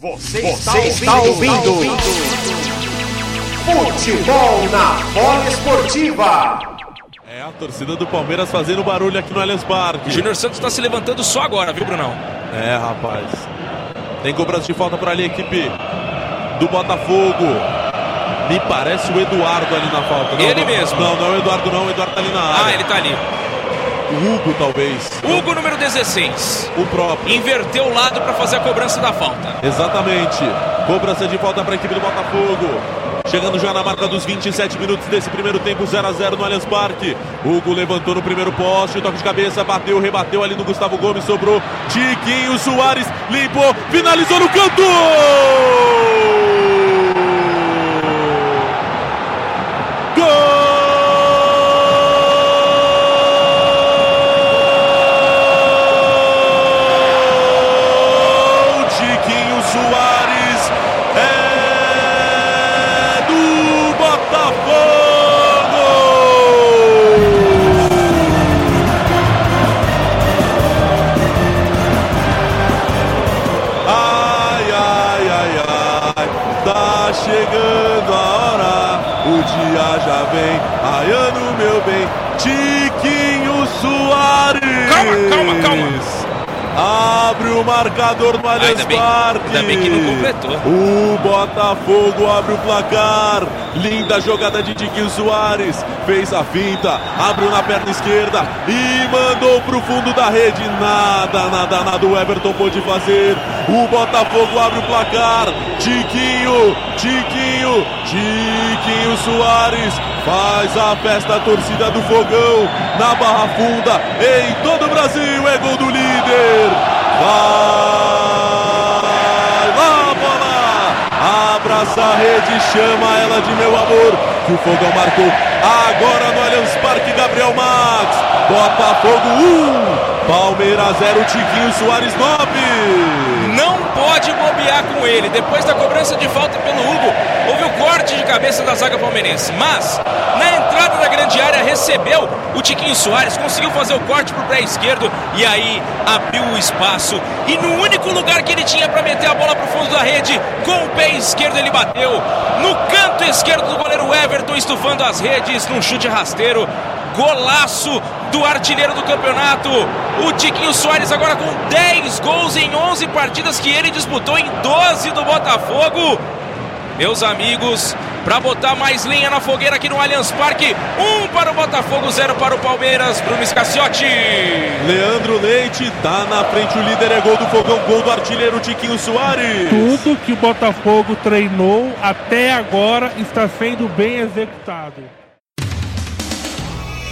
Você, Você está, ouvindo, está ouvindo. Futebol na bola esportiva. É a torcida do Palmeiras fazendo barulho aqui no Allianz Parque. Júnior Santos está se levantando só agora, viu, Brunão? É, rapaz. Tem cobrança de falta para ali a equipe do Botafogo. Me parece o Eduardo ali na falta. Não, ele não, mesmo. Não, não é o Eduardo não, o Eduardo tá ali na área. Ah, ele tá ali. O Hugo, talvez. Hugo, número 16. O próprio. Inverteu o lado para fazer a cobrança da falta. Exatamente. Cobrança de falta para a equipe do Botafogo. Chegando já na marca dos 27 minutos desse primeiro tempo, 0 a 0 no Allianz Parque. Hugo levantou no primeiro poste, toque de cabeça, bateu, rebateu ali no Gustavo Gomes, sobrou. Tiquinho Soares limpou, finalizou no canto! Chegando a hora, o dia já vem, raiando meu bem, Tiquinho Soares. O marcador no Allianz Parque. Ainda bem que não completou. O Botafogo abre o placar. Linda jogada de Tiquinho Soares. Fez a finta, abriu na perna esquerda e mandou pro fundo da rede. Nada, nada, nada o Everton pôde fazer. O Botafogo abre o placar. Tiquinho, Tiquinho, Tiquinho Soares faz a festa a torcida do Fogão na Barra Funda. Em todo o Brasil é gol do líder. Vai lá, bola! Abraça a rede, chama ela de meu amor. Que o Fogão marcou agora no Allianz Parque, Gabriel Max. Botafogo 1, Palmeiras 0, Tiquinho Soares 9. Não bobear com ele. Depois da cobrança de falta pelo Hugo, houve o corte de cabeça da zaga palmeirense. Mas, na entrada da grande área, recebeu o Tiquinho Soares, conseguiu fazer o corte pro pé esquerdo e aí abriu o espaço. E no único lugar que ele tinha para meter a bola pro fundo da rede, com o pé esquerdo ele bateu. No canto esquerdo do goleiro Everton, estufando as redes num chute rasteiro. Golaço do artilheiro do campeonato. O Tiquinho Soares agora com 10 gols em 11 partidas que ele disputou em 12 do Botafogo. Meus amigos, para botar mais lenha na fogueira aqui no Allianz Parque, um para o Botafogo, zero para o Palmeiras. Bruno Scaciotti. Leandro Leite tá na frente, o líder é gol do Fogão, gol do artilheiro Tiquinho Soares. Tudo que o Botafogo treinou até agora está sendo bem executado.